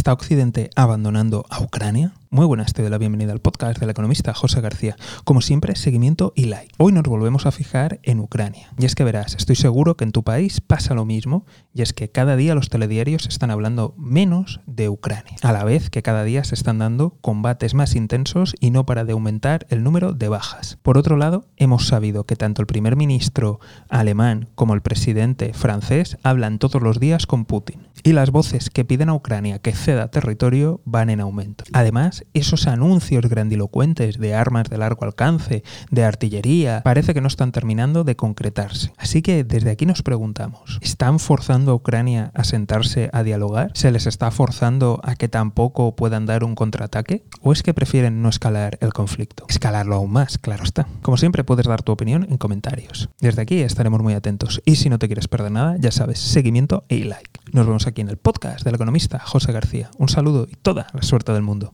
¿Está Occidente abandonando a Ucrania? Muy buenas, te doy la bienvenida al podcast del economista José García. Como siempre, seguimiento y like. Hoy nos volvemos a fijar en Ucrania. Y es que verás, estoy seguro que en tu país pasa lo mismo, y es que cada día los telediarios están hablando menos de Ucrania, a la vez que cada día se están dando combates más intensos y no para de aumentar el número de bajas. Por otro lado, hemos sabido que tanto el primer ministro alemán como el presidente francés hablan todos los días con Putin. Y las voces que piden a Ucrania que ceda territorio van en aumento. Además, esos anuncios grandilocuentes de armas de largo alcance, de artillería, parece que no están terminando de concretarse. Así que desde aquí nos preguntamos, ¿están forzando a Ucrania a sentarse a dialogar? ¿Se les está forzando a que tampoco puedan dar un contraataque? ¿O es que prefieren no escalar el conflicto? Escalarlo aún más, claro está. Como siempre puedes dar tu opinión en comentarios. Desde aquí estaremos muy atentos y si no te quieres perder nada, ya sabes, seguimiento y like. Nos vemos aquí en el podcast del economista José García. Un saludo y toda la suerte del mundo.